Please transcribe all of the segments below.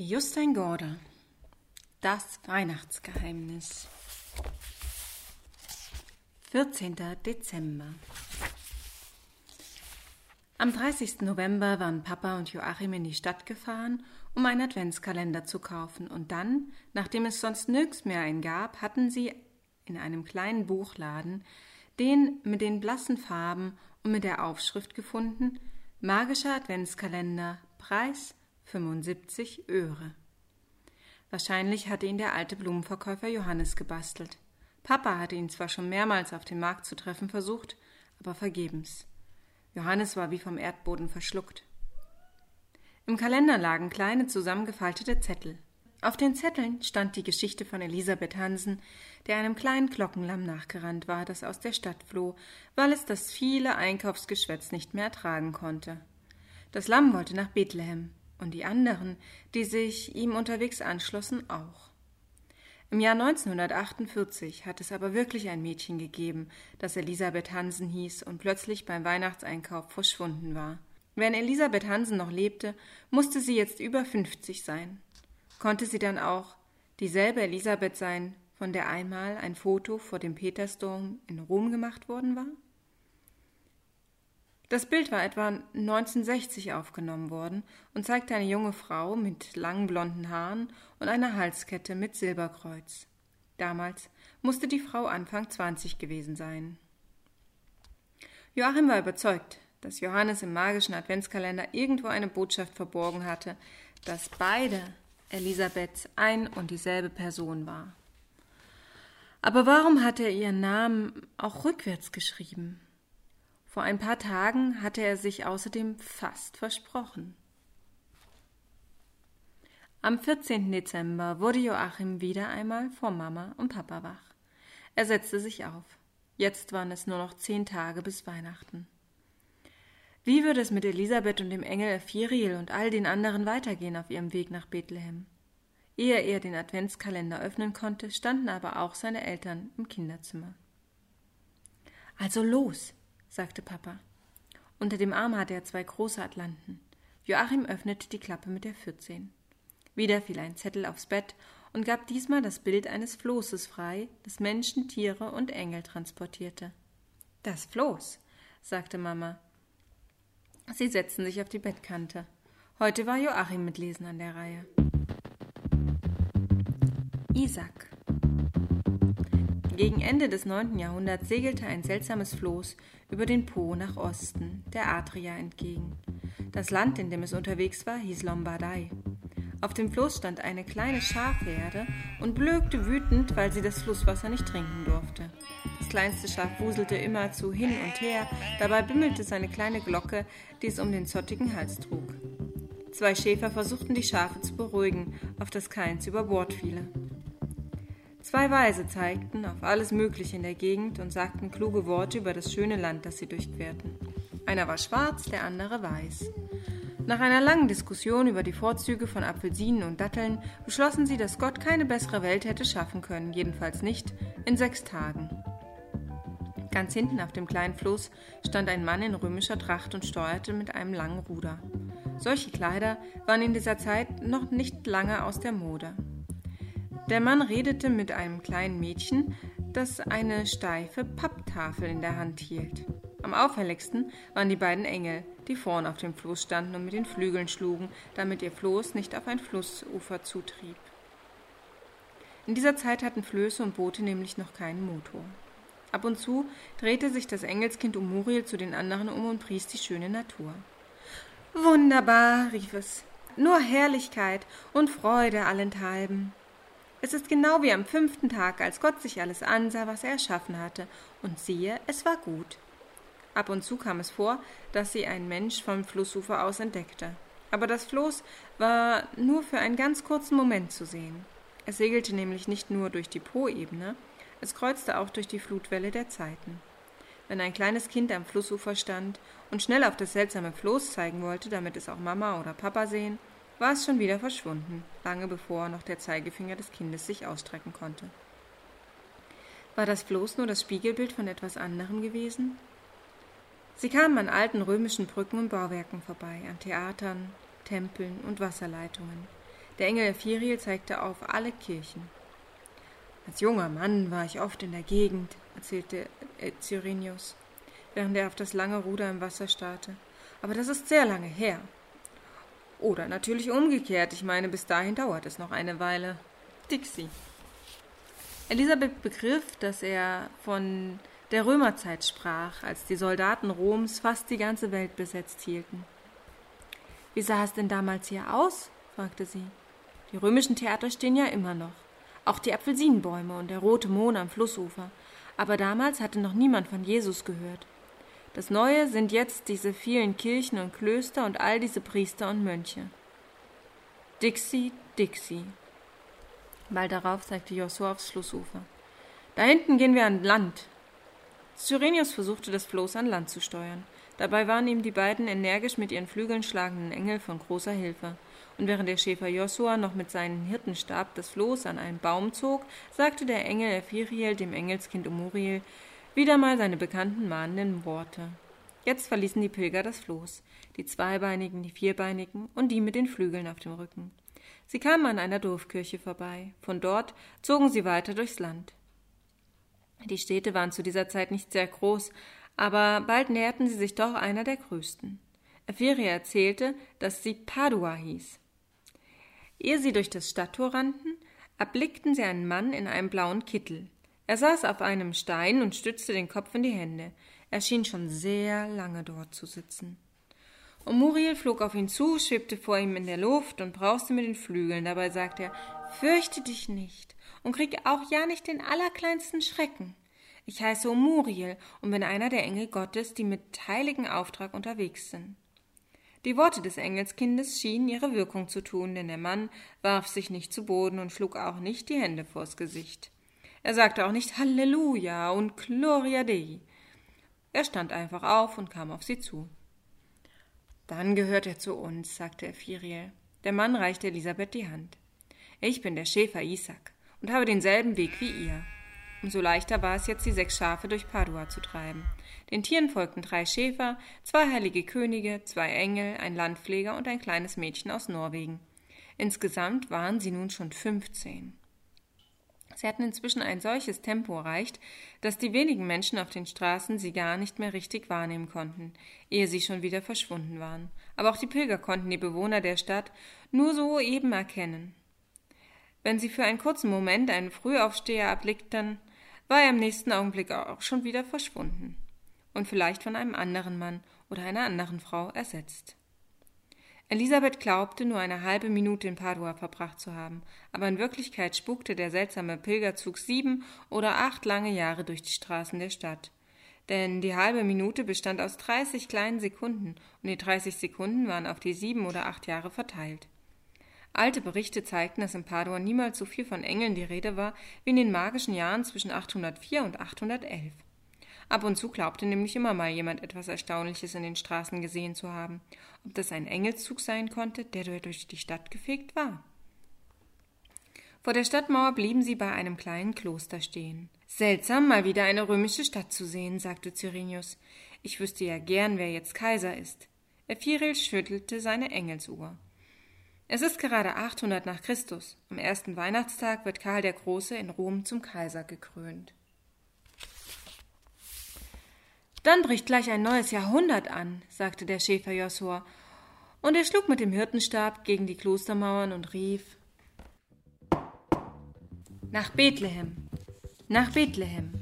Justin Gorder Das Weihnachtsgeheimnis 14. Dezember Am 30. November waren Papa und Joachim in die Stadt gefahren, um einen Adventskalender zu kaufen, und dann, nachdem es sonst nirgends mehr einen gab, hatten sie in einem kleinen Buchladen den mit den blassen Farben und mit der Aufschrift gefunden Magischer Adventskalender, Preis 75 Öre. Wahrscheinlich hatte ihn der alte Blumenverkäufer Johannes gebastelt. Papa hatte ihn zwar schon mehrmals auf dem Markt zu treffen versucht, aber vergebens. Johannes war wie vom Erdboden verschluckt. Im Kalender lagen kleine zusammengefaltete Zettel. Auf den Zetteln stand die Geschichte von Elisabeth Hansen, der einem kleinen Glockenlamm nachgerannt war, das aus der Stadt floh, weil es das viele Einkaufsgeschwätz nicht mehr ertragen konnte. Das Lamm wollte nach Bethlehem und die anderen, die sich ihm unterwegs anschlossen, auch. Im Jahr 1948 hat es aber wirklich ein Mädchen gegeben, das Elisabeth Hansen hieß und plötzlich beim Weihnachtseinkauf verschwunden war. Wenn Elisabeth Hansen noch lebte, musste sie jetzt über 50 sein. Konnte sie dann auch dieselbe Elisabeth sein, von der einmal ein Foto vor dem Petersdom in Rom gemacht worden war? Das Bild war etwa 1960 aufgenommen worden und zeigte eine junge Frau mit langen blonden Haaren und einer Halskette mit Silberkreuz. Damals musste die Frau Anfang 20 gewesen sein. Joachim war überzeugt, dass Johannes im magischen Adventskalender irgendwo eine Botschaft verborgen hatte, dass beide Elisabeths ein und dieselbe Person war. Aber warum hatte er ihren Namen auch rückwärts geschrieben? Vor ein paar Tagen hatte er sich außerdem fast versprochen. Am 14. Dezember wurde Joachim wieder einmal vor Mama und Papa wach. Er setzte sich auf. Jetzt waren es nur noch zehn Tage bis Weihnachten. Wie würde es mit Elisabeth und dem Engel Ephiriel und all den anderen weitergehen auf ihrem Weg nach Bethlehem? Ehe er den Adventskalender öffnen konnte, standen aber auch seine Eltern im Kinderzimmer. Also los, sagte Papa. Unter dem Arm hatte er zwei große Atlanten. Joachim öffnete die Klappe mit der 14. Wieder fiel ein Zettel aufs Bett und gab diesmal das Bild eines Flosses frei, das Menschen, Tiere und Engel transportierte. Das Floß, sagte Mama. Sie setzten sich auf die Bettkante. Heute war Joachim mit Lesen an der Reihe. Isaac gegen Ende des 9. Jahrhunderts segelte ein seltsames Floß über den Po nach Osten, der Adria entgegen. Das Land, in dem es unterwegs war, hieß Lombardei. Auf dem Floß stand eine kleine Schafherde und blökte wütend, weil sie das Flusswasser nicht trinken durfte. Das kleinste Schaf wuselte immerzu hin und her, dabei bimmelte seine kleine Glocke, die es um den zottigen Hals trug. Zwei Schäfer versuchten die Schafe zu beruhigen, auf das keins über Bord fiele. Zwei Weise zeigten auf alles Mögliche in der Gegend und sagten kluge Worte über das schöne Land, das sie durchquerten. Einer war schwarz, der andere weiß. Nach einer langen Diskussion über die Vorzüge von Apfelsinen und Datteln beschlossen sie, dass Gott keine bessere Welt hätte schaffen können, jedenfalls nicht in sechs Tagen. Ganz hinten auf dem kleinen Floß stand ein Mann in römischer Tracht und steuerte mit einem langen Ruder. Solche Kleider waren in dieser Zeit noch nicht lange aus der Mode. Der Mann redete mit einem kleinen Mädchen, das eine steife Papptafel in der Hand hielt. Am auffälligsten waren die beiden Engel, die vorn auf dem Floß standen und mit den Flügeln schlugen, damit ihr Floß nicht auf ein Flussufer zutrieb. In dieser Zeit hatten Flöße und Boote nämlich noch keinen Motor. Ab und zu drehte sich das Engelskind um Muriel zu den anderen um und pries die schöne Natur. Wunderbar, rief es. Nur Herrlichkeit und Freude allenthalben. Es ist genau wie am fünften Tag, als Gott sich alles ansah, was er erschaffen hatte, und siehe, es war gut. Ab und zu kam es vor, dass sie ein Mensch vom Flussufer aus entdeckte. Aber das Floß war nur für einen ganz kurzen Moment zu sehen. Es segelte nämlich nicht nur durch die Poebene, es kreuzte auch durch die Flutwelle der Zeiten. Wenn ein kleines Kind am Flussufer stand und schnell auf das seltsame Floß zeigen wollte, damit es auch Mama oder Papa sehen, war es schon wieder verschwunden, lange bevor noch der Zeigefinger des Kindes sich ausstrecken konnte. War das bloß nur das Spiegelbild von etwas anderem gewesen? Sie kamen an alten römischen Brücken und Bauwerken vorbei, an Theatern, Tempeln und Wasserleitungen. Der Engel Ephiriel zeigte auf alle Kirchen. Als junger Mann war ich oft in der Gegend, erzählte Cyrenius, während er auf das lange Ruder im Wasser starrte. Aber das ist sehr lange her. Oder natürlich umgekehrt. Ich meine, bis dahin dauert es noch eine Weile. Dixie. Elisabeth begriff, dass er von der Römerzeit sprach, als die Soldaten Roms fast die ganze Welt besetzt hielten. Wie sah es denn damals hier aus? fragte sie. Die römischen Theater stehen ja immer noch. Auch die Apfelsinenbäume und der rote Mohn am Flussufer. Aber damals hatte noch niemand von Jesus gehört. Das Neue sind jetzt diese vielen Kirchen und Klöster und all diese Priester und Mönche. Dixie, Dixie. Bald darauf zeigte Josua aufs Flussufer. Da hinten gehen wir an Land. Cyrenius versuchte, das Floß an Land zu steuern. Dabei waren ihm die beiden energisch mit ihren Flügeln schlagenden Engel von großer Hilfe. Und während der Schäfer Josua noch mit seinem Hirtenstab das Floß an einen Baum zog, sagte der Engel Ephiriel dem Engelskind Umuriel wieder mal seine bekannten mahnenden Worte. Jetzt verließen die Pilger das Floß, die Zweibeinigen, die Vierbeinigen und die mit den Flügeln auf dem Rücken. Sie kamen an einer Dorfkirche vorbei. Von dort zogen sie weiter durchs Land. Die Städte waren zu dieser Zeit nicht sehr groß, aber bald näherten sie sich doch einer der größten. Ephiria erzählte, dass sie Padua hieß. Ehe sie durch das Stadttor rannten, erblickten sie einen Mann in einem blauen Kittel. Er saß auf einem Stein und stützte den Kopf in die Hände. Er schien schon sehr lange dort zu sitzen. Und Muriel flog auf ihn zu, schwebte vor ihm in der Luft und brauste mit den Flügeln. Dabei sagte er: Fürchte dich nicht und krieg auch ja nicht den allerkleinsten Schrecken. Ich heiße Muriel und bin einer der Engel Gottes, die mit heiligen Auftrag unterwegs sind. Die Worte des Engelskindes schienen ihre Wirkung zu tun, denn der Mann warf sich nicht zu Boden und schlug auch nicht die Hände vors Gesicht. Er sagte auch nicht Halleluja und Gloria Dei. Er stand einfach auf und kam auf sie zu. Dann gehört er zu uns, sagte Ephiriel. Der Mann reichte Elisabeth die Hand. Ich bin der Schäfer Isaac und habe denselben Weg wie ihr. Umso leichter war es jetzt, die sechs Schafe durch Padua zu treiben. Den Tieren folgten drei Schäfer, zwei heilige Könige, zwei Engel, ein Landpfleger und ein kleines Mädchen aus Norwegen. Insgesamt waren sie nun schon fünfzehn. Sie hatten inzwischen ein solches Tempo erreicht, dass die wenigen Menschen auf den Straßen sie gar nicht mehr richtig wahrnehmen konnten, ehe sie schon wieder verschwunden waren. Aber auch die Pilger konnten die Bewohner der Stadt nur so eben erkennen. Wenn sie für einen kurzen Moment einen Frühaufsteher erblickten, war er im nächsten Augenblick auch schon wieder verschwunden und vielleicht von einem anderen Mann oder einer anderen Frau ersetzt. Elisabeth glaubte, nur eine halbe Minute in Padua verbracht zu haben, aber in Wirklichkeit spukte der seltsame Pilgerzug sieben oder acht lange Jahre durch die Straßen der Stadt. Denn die halbe Minute bestand aus dreißig kleinen Sekunden und die dreißig Sekunden waren auf die sieben oder acht Jahre verteilt. Alte Berichte zeigten, dass in Padua niemals so viel von Engeln die Rede war wie in den magischen Jahren zwischen 804 und 811. Ab und zu glaubte nämlich immer mal jemand etwas Erstaunliches in den Straßen gesehen zu haben. Ob das ein Engelszug sein konnte, der durch die Stadt gefegt war. Vor der Stadtmauer blieben sie bei einem kleinen Kloster stehen. Seltsam, mal wieder eine römische Stadt zu sehen, sagte Cyrenius. Ich wüsste ja gern, wer jetzt Kaiser ist. Ephirel schüttelte seine Engelsuhr. Es ist gerade 800 nach Christus. Am ersten Weihnachtstag wird Karl der Große in Rom zum Kaiser gekrönt. Dann bricht gleich ein neues Jahrhundert an, sagte der Schäfer Josua, und er schlug mit dem Hirtenstab gegen die Klostermauern und rief Nach Bethlehem, nach Bethlehem.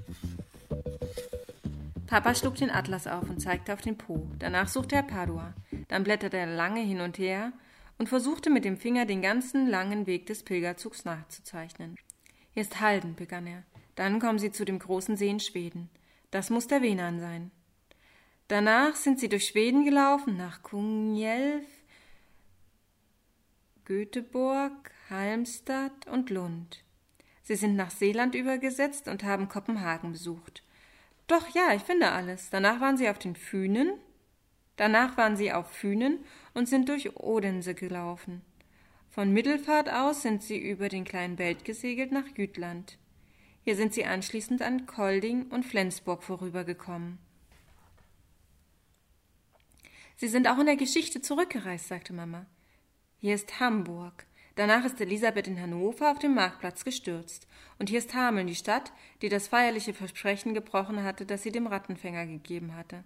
Papa schlug den Atlas auf und zeigte auf den Po. Danach suchte er Padua. Dann blätterte er lange hin und her und versuchte mit dem Finger den ganzen langen Weg des Pilgerzugs nachzuzeichnen. Hier ist Halden, begann er. Dann kommen sie zu dem großen See in Schweden. Das muss der Wenan sein. Danach sind sie durch Schweden gelaufen, nach Kungälv, Göteborg, Halmstad und Lund. Sie sind nach Seeland übergesetzt und haben Kopenhagen besucht. Doch ja, ich finde alles. Danach waren sie auf den Fünen, Danach waren sie auf Fünen und sind durch Odense gelaufen. Von Mittelfahrt aus sind sie über den kleinen Belt gesegelt nach Jütland. Hier sind sie anschließend an Kolding und Flensburg vorübergekommen. Sie sind auch in der Geschichte zurückgereist, sagte Mama. Hier ist Hamburg. Danach ist Elisabeth in Hannover auf dem Marktplatz gestürzt. Und hier ist Hameln, die Stadt, die das feierliche Versprechen gebrochen hatte, das sie dem Rattenfänger gegeben hatte.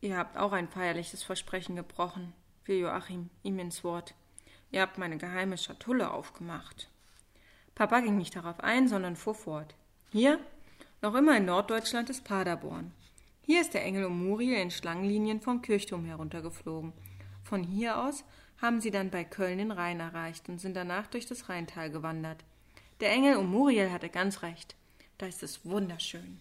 Ihr habt auch ein feierliches Versprechen gebrochen, fiel Joachim ihm ins Wort. Ihr habt meine geheime Schatulle aufgemacht. Papa ging nicht darauf ein, sondern fuhr fort. Hier, noch immer in Norddeutschland, ist Paderborn. Hier ist der Engel um Muriel in Schlangenlinien vom Kirchturm heruntergeflogen. Von hier aus haben sie dann bei Köln den Rhein erreicht und sind danach durch das Rheintal gewandert. Der Engel um Muriel hatte ganz recht. Da ist es wunderschön.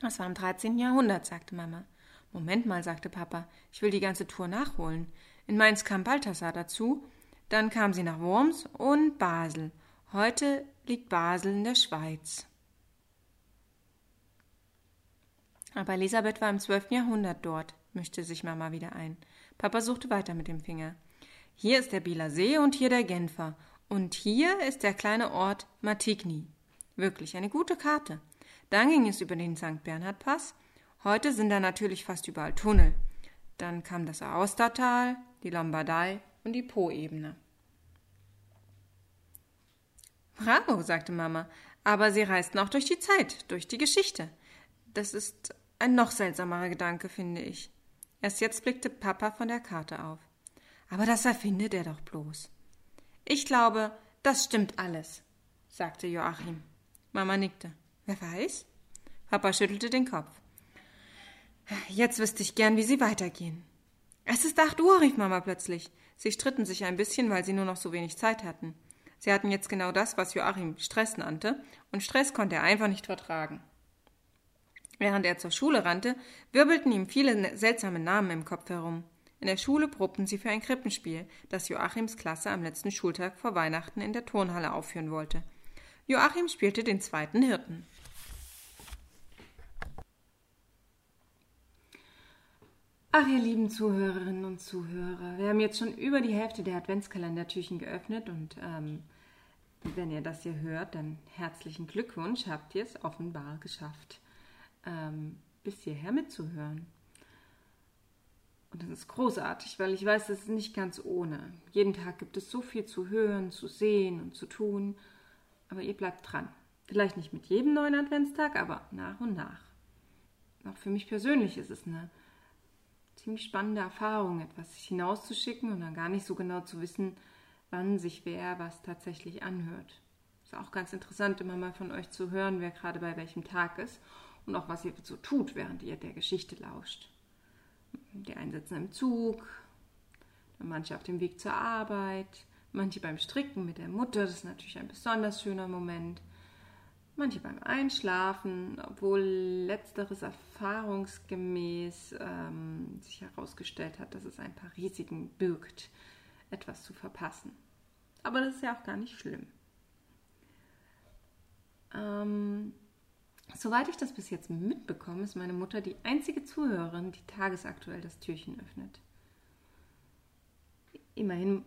Das war im 13. Jahrhundert, sagte Mama. Moment mal, sagte Papa, ich will die ganze Tour nachholen. In Mainz kam Balthasar dazu, dann kam sie nach Worms und Basel. Heute liegt Basel in der Schweiz. Aber Elisabeth war im 12. Jahrhundert dort, mischte sich Mama wieder ein. Papa suchte weiter mit dem Finger. Hier ist der Bieler See und hier der Genfer. Und hier ist der kleine Ort Matigny. Wirklich eine gute Karte. Dann ging es über den St. Bernhard Pass. Heute sind da natürlich fast überall Tunnel. Dann kam das Aostatal, die Lombardei und die Po-Ebene. Bravo, sagte Mama, aber sie reisten auch durch die Zeit, durch die Geschichte. Das ist ein noch seltsamerer Gedanke, finde ich. Erst jetzt blickte Papa von der Karte auf. Aber das erfindet er doch bloß. Ich glaube, das stimmt alles, sagte Joachim. Mama nickte. Wer weiß? Papa schüttelte den Kopf. Jetzt wüsste ich gern, wie sie weitergehen. Es ist acht Uhr, rief Mama plötzlich. Sie stritten sich ein bisschen, weil sie nur noch so wenig Zeit hatten. Sie hatten jetzt genau das, was Joachim Stress nannte, und Stress konnte er einfach nicht vertragen. Während er zur Schule rannte, wirbelten ihm viele ne-, seltsame Namen im Kopf herum. In der Schule probten sie für ein Krippenspiel, das Joachims Klasse am letzten Schultag vor Weihnachten in der Turnhalle aufführen wollte. Joachim spielte den zweiten Hirten. Ach, ihr lieben Zuhörerinnen und Zuhörer, wir haben jetzt schon über die Hälfte der Adventskalendertürchen geöffnet und ähm, wenn ihr das hier hört, dann herzlichen Glückwunsch, habt ihr es offenbar geschafft ähm, bis hierher mitzuhören. Und das ist großartig, weil ich weiß, das ist nicht ganz ohne. Jeden Tag gibt es so viel zu hören, zu sehen und zu tun. Aber ihr bleibt dran. Vielleicht nicht mit jedem neuen Adventstag, aber nach und nach. Auch für mich persönlich ist es eine ziemlich spannende Erfahrung, etwas hinauszuschicken und dann gar nicht so genau zu wissen, wann sich wer was tatsächlich anhört. Ist auch ganz interessant, immer mal von euch zu hören, wer gerade bei welchem Tag ist und auch was ihr so tut, während ihr der Geschichte lauscht. Die einen sitzen im Zug, manche auf dem Weg zur Arbeit, manche beim Stricken mit der Mutter, das ist natürlich ein besonders schöner Moment. Manche beim Einschlafen, obwohl letzteres erfahrungsgemäß ähm, sich herausgestellt hat, dass es ein paar Risiken birgt, etwas zu verpassen. Aber das ist ja auch gar nicht schlimm. Ähm, Soweit ich das bis jetzt mitbekomme, ist meine Mutter die einzige Zuhörerin, die tagesaktuell das Türchen öffnet. Immerhin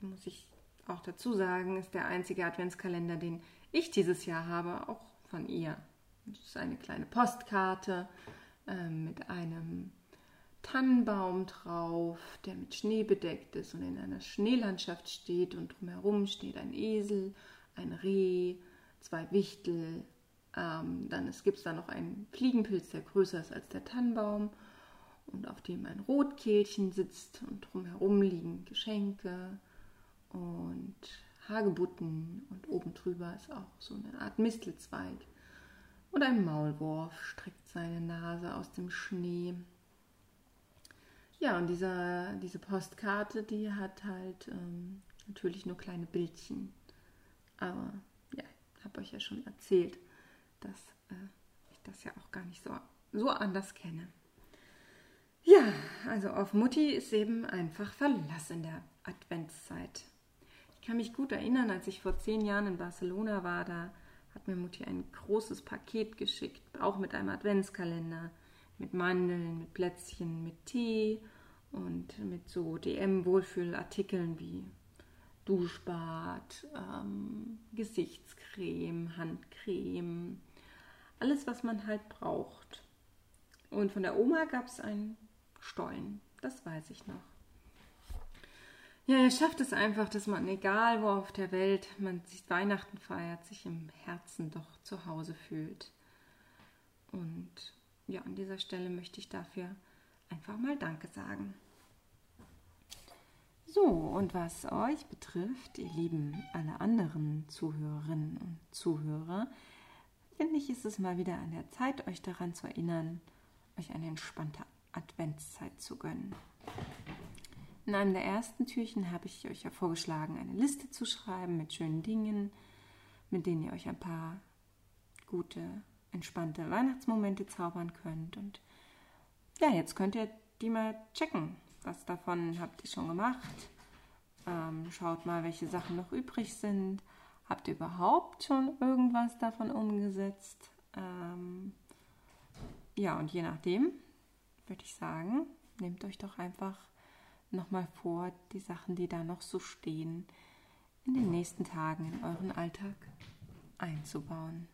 muss ich auch dazu sagen, ist der einzige Adventskalender, den ich dieses Jahr habe, auch von ihr. Das ist eine kleine Postkarte äh, mit einem Tannenbaum drauf, der mit Schnee bedeckt ist und in einer Schneelandschaft steht und drumherum steht ein Esel, ein Reh, zwei Wichtel, ähm, dann gibt es da noch einen Fliegenpilz, der größer ist als der Tannenbaum und auf dem ein Rotkehlchen sitzt und drumherum liegen Geschenke und Hagebutten und oben drüber ist auch so eine Art Mistelzweig. Und ein Maulwurf streckt seine Nase aus dem Schnee. Ja, und dieser, diese Postkarte, die hat halt ähm, natürlich nur kleine Bildchen. Aber ja, habe euch ja schon erzählt, dass äh, ich das ja auch gar nicht so, so anders kenne. Ja, also auf Mutti ist eben einfach Verlass in der Adventszeit. Ich kann mich gut erinnern, als ich vor zehn Jahren in Barcelona war, da hat mir Mutti ein großes Paket geschickt, auch mit einem Adventskalender, mit Mandeln, mit Plätzchen, mit Tee und mit so DM-Wohlfühlartikeln wie Duschbad, ähm, Gesichtscreme, Handcreme, alles, was man halt braucht. Und von der Oma gab es einen Stollen, das weiß ich noch. ja, er schafft es einfach, dass man, egal wo auf der Welt man sich Weihnachten feiert, sich im Herzen doch zu Hause fühlt. Und ja, an dieser Stelle möchte ich dafür einfach mal Danke sagen. So, und was euch betrifft, ihr lieben alle anderen Zuhörerinnen und Zuhörer, finde ich, ist es mal wieder an der Zeit, euch daran zu erinnern, euch eine entspannte Adventszeit zu gönnen. In einem der ersten Türchen habe ich euch ja vorgeschlagen, eine Liste zu schreiben mit schönen Dingen, mit denen ihr euch ein paar gute, entspannte Weihnachtsmomente zaubern könnt. Und ja, jetzt könnt ihr die mal checken. Was davon habt ihr schon gemacht? Ähm, schaut mal, welche Sachen noch übrig sind. Habt ihr überhaupt schon irgendwas davon umgesetzt? Ähm, ja, und je nachdem würde ich sagen, nehmt euch doch einfach nochmal vor, die Sachen, die da noch so stehen, in den nächsten Tagen in euren Alltag einzubauen.